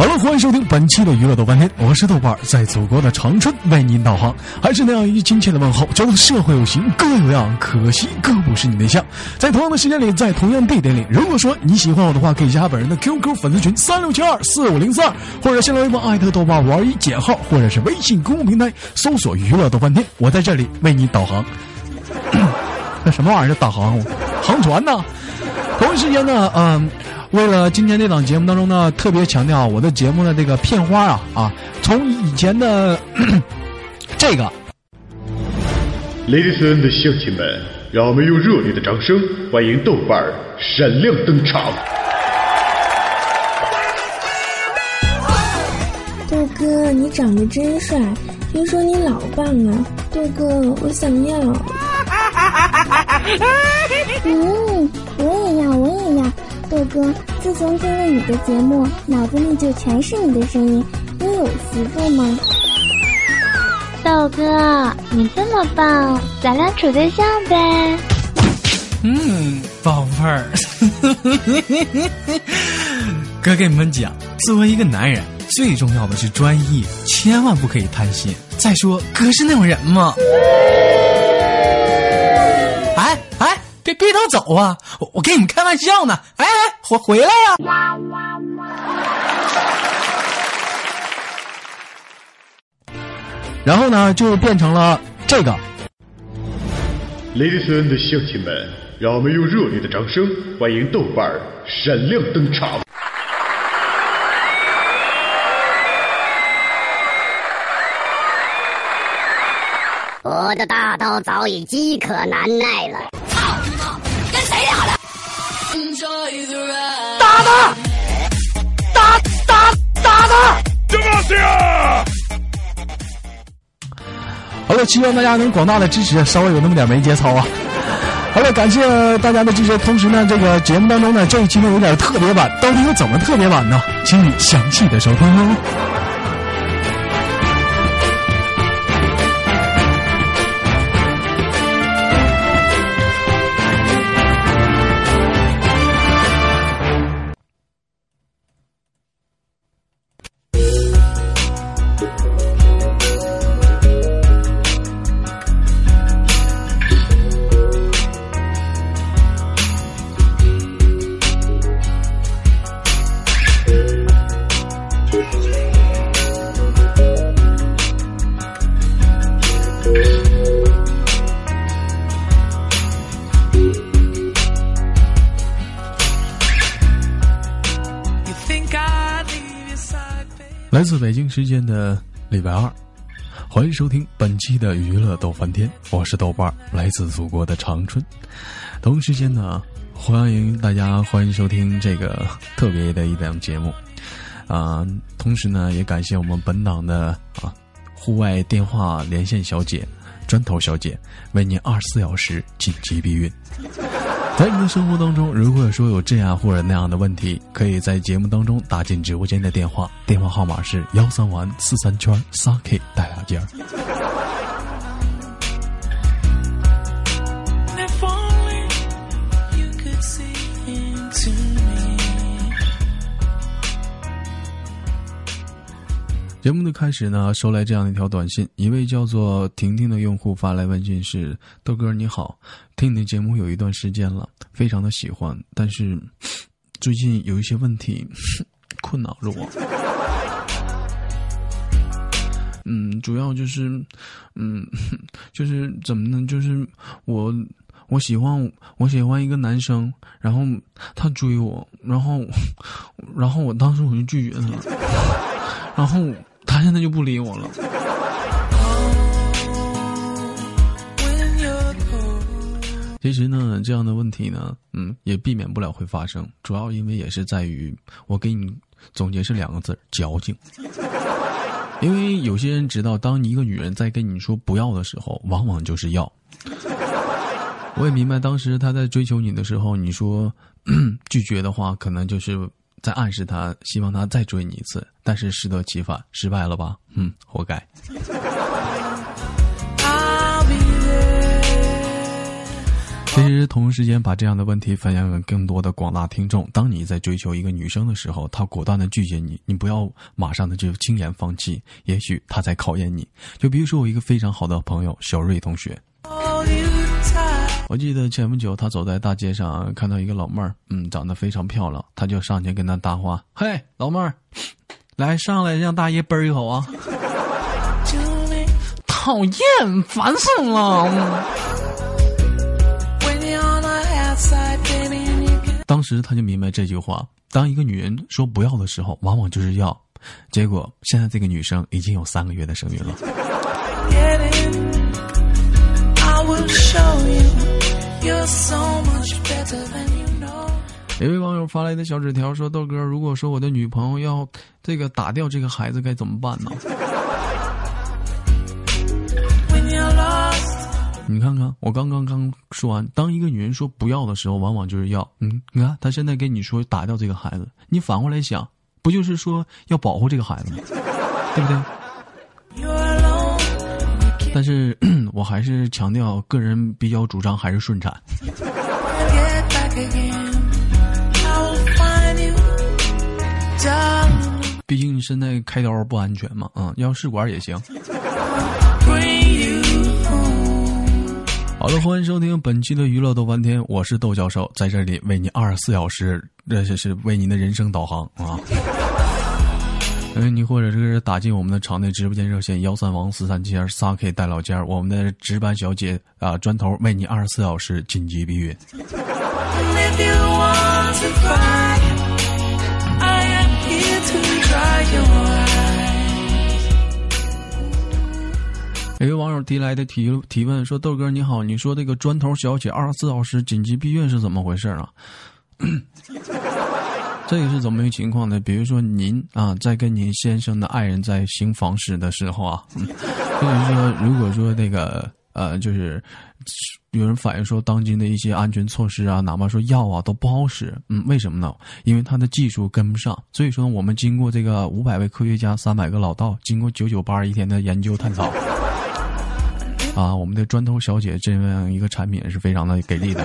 好了，欢迎收听本期的娱乐豆翻天，我是豆瓣，在祖国的长春为您导航，还是那样一句亲切的问候，叫做社会有型哥有样，可惜哥不是你对象。在同样的时间里，在同样地点里，如果说你喜欢我的话，可以加本人的 QQ 粉丝群三六七二四五零四二，或者新浪微博艾特豆瓣五二一减号，或者是微信公众平台搜索娱乐豆翻天，我在这里为你导航。那什么玩意儿导航？航船呢？同一时间呢，嗯。为了今天这档节目当中呢，特别强调我的节目的这个片花啊啊，从以前的这 个，Ladies and 乡亲们，让我们用热烈的掌声欢迎豆瓣儿闪亮登场。豆哥，你长得真帅，听说你老棒啊，豆哥，我想要。嗯。豆哥，自从听了你的节目，脑子里就全是你的声音。你有媳妇吗？豆哥，你这么棒，咱俩处对象呗。嗯，宝贝儿，哥跟你们讲，作为一个男人，最重要的是专一，千万不可以贪心。再说，哥是那种人吗？别别都走啊！我我跟你们开玩笑呢。哎哎，回回来呀！然后呢，就变成了这个。Ladies and 乡亲们，让我们用热烈的掌声欢迎豆瓣儿闪亮登场。我的大刀早已饥渴难耐了。打他！打打打他！好了，希望大家能广大的支持，稍微有那么点没节操啊！好了，感谢大家的支持。同时呢，这个节目当中呢，这一期呢有点特别版，到底有怎么特别版呢？请你详细的收听哦。来自北京时间的礼拜二，欢迎收听本期的娱乐逗翻天，我是豆瓣儿，来自祖国的长春。同时间呢，欢迎大家欢迎收听这个特别的一档节目啊。同时呢，也感谢我们本档的啊户外电话连线小姐砖头小姐，为您二十四小时紧急避孕。在你的生活当中，如果说有这样或者那样的问题，可以在节目当中打进直播间的电话，电话号码是幺三完四三圈三 K 带俩尖儿。节目的开始呢，收来这样的一条短信，一位叫做婷婷的用户发来问讯是：豆哥你好，听你的节目有一段时间了，非常的喜欢，但是最近有一些问题 困扰着我。嗯，主要就是，嗯，就是怎么呢？就是我我喜欢我喜欢一个男生，然后他追我，然后然后我当时我就拒绝他了，然后。他现在就不理我了。其实呢，这样的问题呢，嗯，也避免不了会发生。主要因为也是在于，我给你总结是两个字：矫情。因为有些人知道，当一个女人在跟你说不要的时候，往往就是要。我也明白，当时他在追求你的时候，你说 拒绝的话，可能就是。在暗示他，希望他再追你一次，但是适得其反，失败了吧？嗯，活该。其实同时间把这样的问题分享给更多的广大听众。当你在追求一个女生的时候，她果断的拒绝你，你不要马上的就轻言放弃，也许她在考验你。就比如说我一个非常好的朋友小瑞同学，我记得前不久他走在大街上，看到一个老妹儿，嗯，长得非常漂亮，他就上前跟她搭话：“嘿，老妹儿，来上来让大爷啵一口啊！”讨厌，烦死了。当时他就明白这句话：当一个女人说不要的时候，往往就是要。结果现在这个女生已经有三个月的身孕了。有位网友发来的小纸条说：“豆哥，如果说我的女朋友要这个打掉这个孩子，该怎么办呢？”你看看，我刚刚刚说完，当一个女人说不要的时候，往往就是要。嗯，你看，她现在跟你说打掉这个孩子，你反过来想，不就是说要保护这个孩子吗？对不对？但是 我还是强调，个人比较主张还是顺产。毕竟你现在开刀不安全嘛，嗯，要试管也行。好的，欢迎收听本期的娱乐豆翻天，我是豆教授，在这里为你二十四小时，这是是为您的人生导航啊。嗯，你或者是打进我们的场内直播间热线幺三王四三七二三 K 带老尖我们的值班小姐啊，砖头为你二十四小时紧急避孕。有位网友提来的提提问说：“豆哥你好，你说这个砖头小姐二十四小时紧急避孕是怎么回事啊？”这个是怎么一个情况呢？比如说您啊，在跟您先生的爱人在行房事的时候啊，就是说，如果说那个呃，就是有人反映说，当今的一些安全措施啊，哪怕说药啊都不好使，嗯，为什么呢？因为它的技术跟不上。所以说，我们经过这个五百位科学家、三百个老道，经过九九八十一天的研究探讨。啊，我们的砖头小姐这样一个产品是非常的给力的，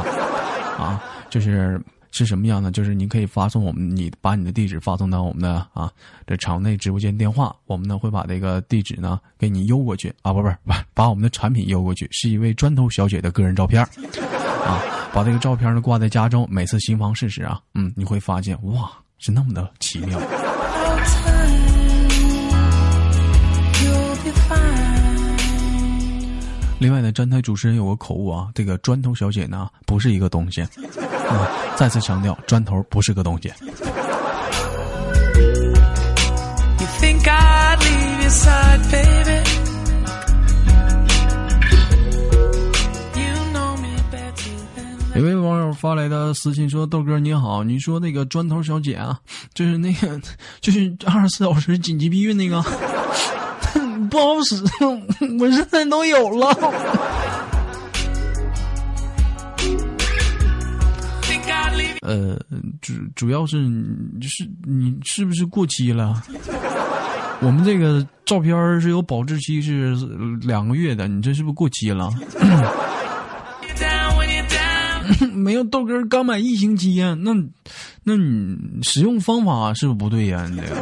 啊，就是是什么样的？就是您可以发送我们，你把你的地址发送到我们的啊这场内直播间电话，我们呢会把这个地址呢给你邮过去啊，不不不，把我们的产品邮过去，是一位砖头小姐的个人照片啊，把这个照片呢挂在家中，每次行房试试啊，嗯，你会发现哇，是那么的奇妙。另外呢，站台主持人有个口误啊，这个砖头小姐呢不是一个东西，啊，再次强调，砖头不是个东西。有位网友发来的私信说：“豆哥你好，你说那个砖头小姐啊，就是那个，就是二十四小时紧急避孕那个。”不好使，我现在都有了。呃，主主要是就是你是不是过期了？我们这个照片是有保质期是两个月的，你这是不是过期了？没有豆哥刚买一星期呀，那那你使用方法是不是不对呀？你这个。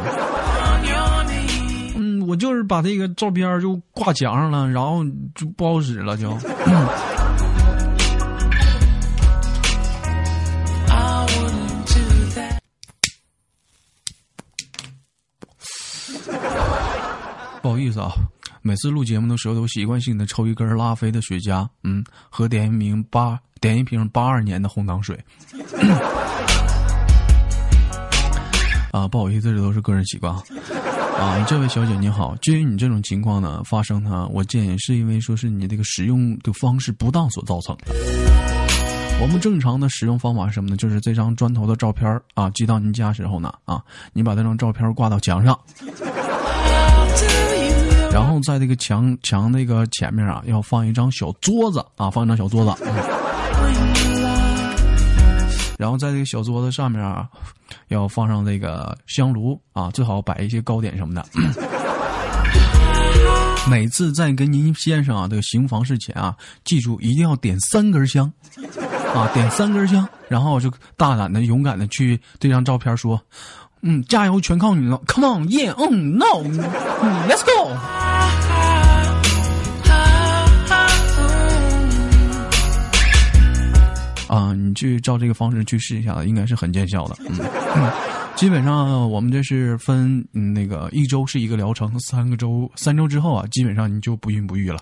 我就是把这个照片就挂墙上了，然后就不好使了，就。不好意思啊，每次录节目的时候都习惯性的抽一根拉菲的雪茄，嗯，和点一瓶八点一瓶八二年的红糖水。啊，不好意思，这都是个人习惯。啊，这位小姐你好，至于你这种情况呢发生呢，我建议是因为说是你这个使用的方式不当所造成的。我们正常的使用方法是什么呢？就是这张砖头的照片啊，寄到您家时候呢啊，你把这张照片挂到墙上，然后在这个墙墙那个前面啊，要放一张小桌子啊，放一张小桌子。然后在这个小桌子上面啊，要放上这个香炉啊，最好摆一些糕点什么的。每次在跟您先生啊这个行房事前啊，记住一定要点三根香。啊，点三根香，然后就大胆的、勇敢的去对张照片说：“嗯，加油，全靠你了，Come on，yeah，嗯，no，嗯，Let's go。”啊，你去照这个方式去试一下，应该是很见效的。嗯，基本上我们这是分嗯那个一周是一个疗程，三个周三周之后啊，基本上你就不孕不育了。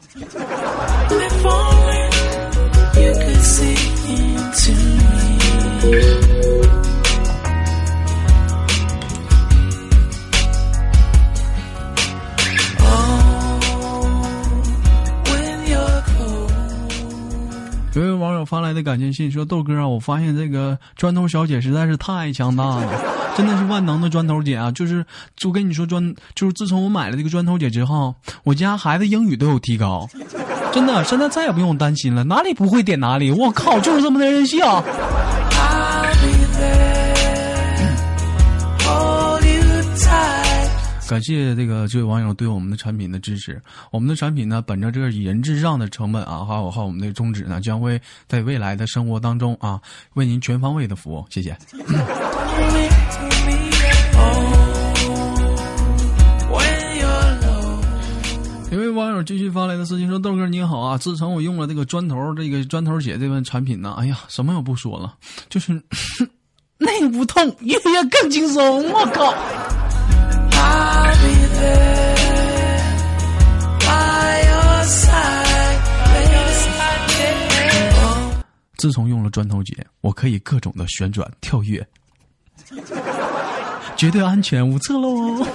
有位网友发来的感谢信说：“豆哥啊，我发现这个砖头小姐实在是太强大了，真的是万能的砖头姐啊！就是就跟你说砖，就是自从我买了这个砖头姐之后，我家孩子英语都有提高，真的，现在再也不用担心了，哪里不会点哪里。我靠，就是这么的任性。”感谢这个这位网友对我们的产品的支持。我们的产品呢，本着这个以人至上的成本啊，还有还有我们的宗旨呢，将会在未来的生活当中啊，为您全方位的服务。谢谢。一位网友继续发来的私信说：“豆哥你好啊，自从我用了这个砖头这个砖头姐这份产品呢，哎呀，什么也不说了，就是 内不痛，月月更轻松。我靠！”自从用了砖头姐，我可以各种的旋转跳跃，绝对安全无测喽。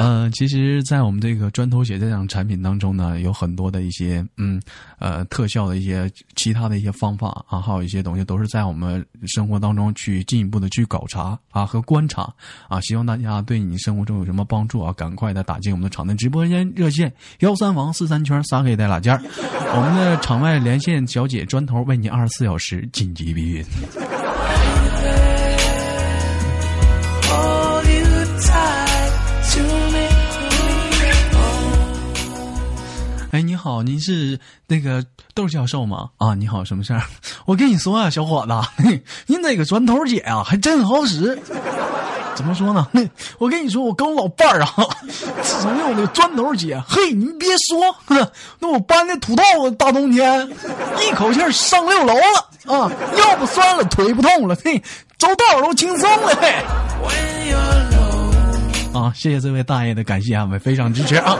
呃，其实，在我们这个砖头姐这样产品当中呢，有很多的一些嗯呃特效的一些其他的一些方法啊，还有一些东西都是在我们生活当中去进一步的去考察啊和观察啊。希望大家对你生活中有什么帮助啊，赶快的打进我们的场内直播间热线幺三王四三圈撒给带拉件儿，我们的场外连线小姐砖头为你二十四小时紧急避孕。好，您是那个豆教授吗？啊，你好，什么事儿？我跟你说啊，小伙子，您那个砖头姐啊，还真好使。怎么说呢？我跟你说，我跟我老伴儿啊，自从有那砖头姐，嘿，您别说，那我搬那土豆，大冬天一口气上六楼了啊，腰不酸了，腿不痛了，嘿，走道都轻松了，嘿。啊，谢谢这位大爷的感谢安慰，非常支持啊。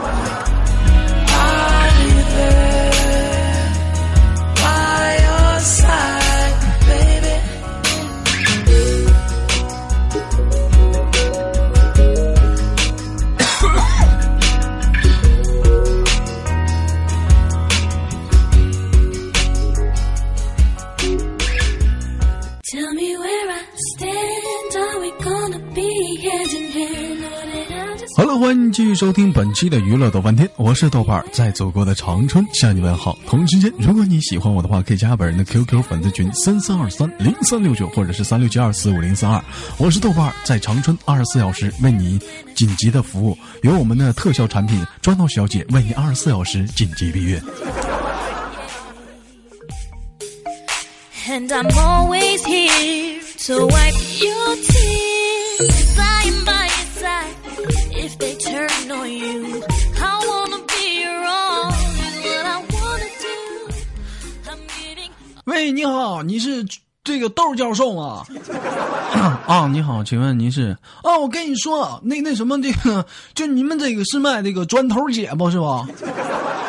好了，欢迎继续收听本期的娱乐豆翻天，我是豆瓣儿，在祖国的长春向你问好。同时间，如果你喜欢我的话，可以加本人的 QQ 粉丝群三三二三零三六九，或者是三六七二四五零三二。我是豆瓣儿，在长春二十四小时为你紧急的服务，有我们的特效产品砖头小姐为你二十四小时紧急避孕。And I'm always here to wipe you tears 喂，你好，你是这个豆教授吗？啊，你好，请问您是？啊，我跟你说，那那什么，这个就你们这个是卖这个砖头姐不是吧？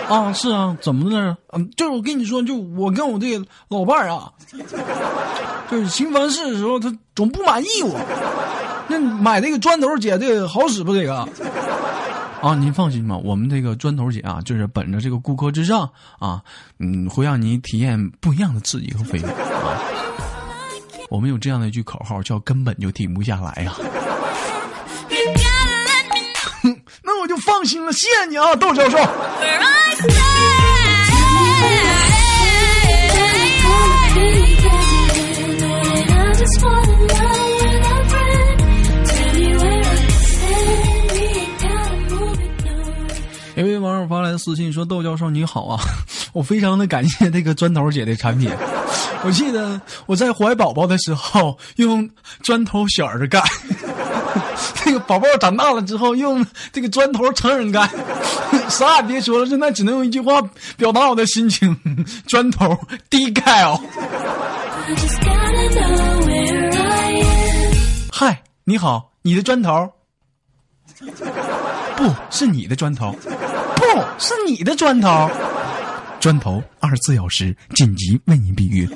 啊，是啊，怎么了？嗯，就是我跟你说，就我跟我这个老伴儿啊，就是新凡事的时候，他总不满意我。那买这个砖头姐这个好使不？这个？啊，您放心吧，我们这个砖头姐啊，就是本着这个顾客至上啊，嗯，会让你体验不一样的刺激和飞跃啊。我们有这样的一句口号，叫“根本就停不下来”呀。那我就放心了，谢谢你啊，窦教授。发来的私信说：“窦教授你好啊，我非常的感谢这个砖头姐的产品。我记得我在怀宝宝的时候用砖头小儿干，这个宝宝长大了之后用这个砖头成人干，啥也别说了，现在只能用一句话表达我的心情：砖头低钙哦。”嗨，你好，你的砖头？不是你的砖头，不是你的砖头。砖头二十四小时紧急为您避孕。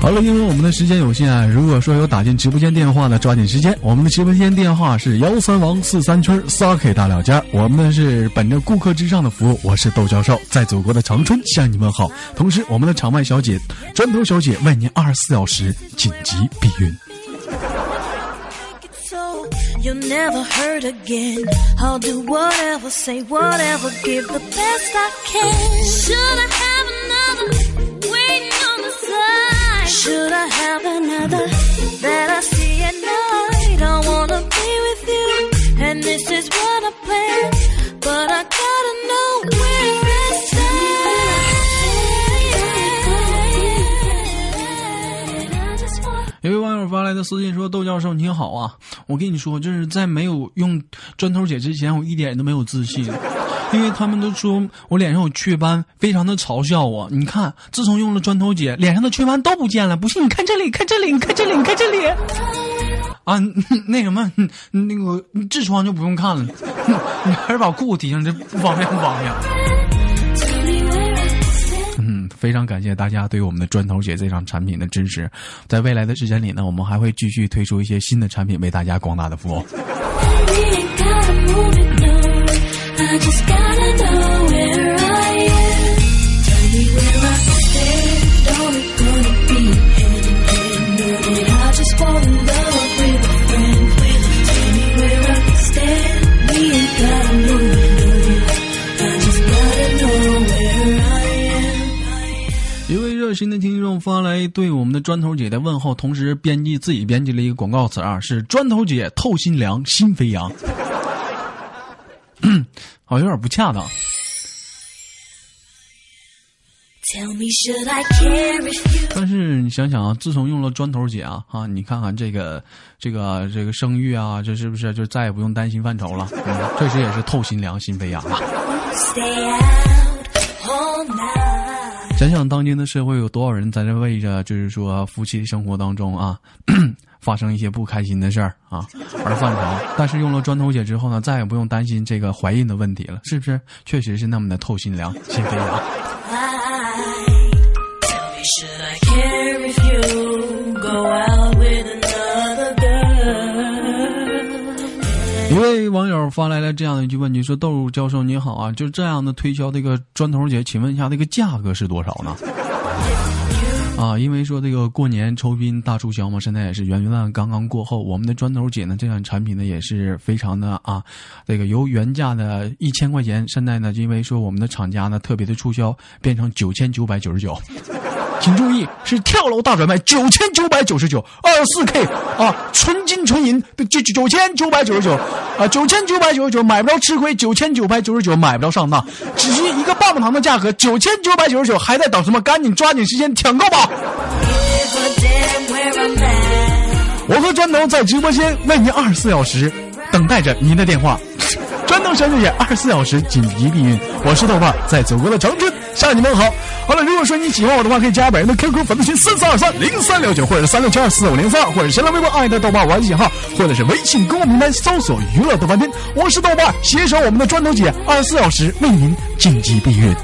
好了，因为我们的时间有限啊，如果说有打进直播间电话的，抓紧时间。我们的直播间电话是幺三王四三圈仨 K 大料家。我们是本着顾客至上的服务，我是窦教授，在祖国的长春向你问好。同时，我们的场外小姐砖头小姐为您二十四小时紧急避孕。you'll never hurt again. I'll do whatever, say whatever, give the best I can. Should I have another that I see at night? I wanna be with you, and this is what I plan. But I gotta know where I stand. I just want 有位网友发来的私信说：“窦教授你好啊，我跟你说，就是在没有用砖头姐之前，我一点都没有自信，因为他们都说我脸上有雀斑，非常的嘲笑我。你看，自从用了砖头姐，脸上的雀斑都不见了。不信你看这里，看这里，你看这里，你看这里。啊，那什么，那个痔疮就不用看了，你还是把裤子提上，这不方便不方便。”嗯，非常感谢大家对我们的砖头姐这场产品的支持。在未来的时间里呢，我们还会继续推出一些新的产品，为大家广大的服务。一位热心的听众发来对我们的砖头姐的问候，同时编辑自己编辑了一个广告词啊，是砖头姐透心凉，心飞扬。好像有点不恰当。但是你想想啊，自从用了砖头姐啊，啊，你看看这个这个这个生育啊，这是不是就再也不用担心犯愁了？嗯，确实也是透心凉，心飞扬啊。想想当今的社会有多少人在这为着就是说夫妻生活当中啊发生一些不开心的事儿啊而犯愁，但是用了砖头姐之后呢，再也不用担心这个怀孕的问题了，是不是？确实是那么的透心凉，心飞扬。位网友发来了这样的一句问题，说：“豆教授你好啊，就这样的推销这个砖头姐，请问一下这个价格是多少呢？”啊，因为说这个过年酬宾大促销嘛，现在也是元旦刚刚过后，我们的砖头姐呢这款产品呢也是非常的啊，这个由原价的一千块钱，现在呢因为说我们的厂家呢特别的促销，变成九千九百九十九。请注意，是跳楼大转卖，九千九百九十九，二四 K，啊，纯金纯银的九九千九百九十九啊，九千九百九十九买不着吃亏，九千九百九十九买不着上当，只是一个棒棒糖的价格，九千九百九十九，还在等什么？赶紧抓紧时间抢购吧！我和砖头在直播间为您二十四小时等待着您的电话。砖头小姐姐二十四小时紧急避孕，我是豆瓣，在祖国的长春向你们好。好了，如果说你喜欢我的话，可以加本人的 QQ 粉丝群四四二三零三六九，或者三六七二四五零三二，或者新浪微博爱的豆瓣玩信号，或者是微信公众平台搜索娱乐豆瓣天。我是豆瓣，携手我们的砖头姐二十四小时为您紧急避孕。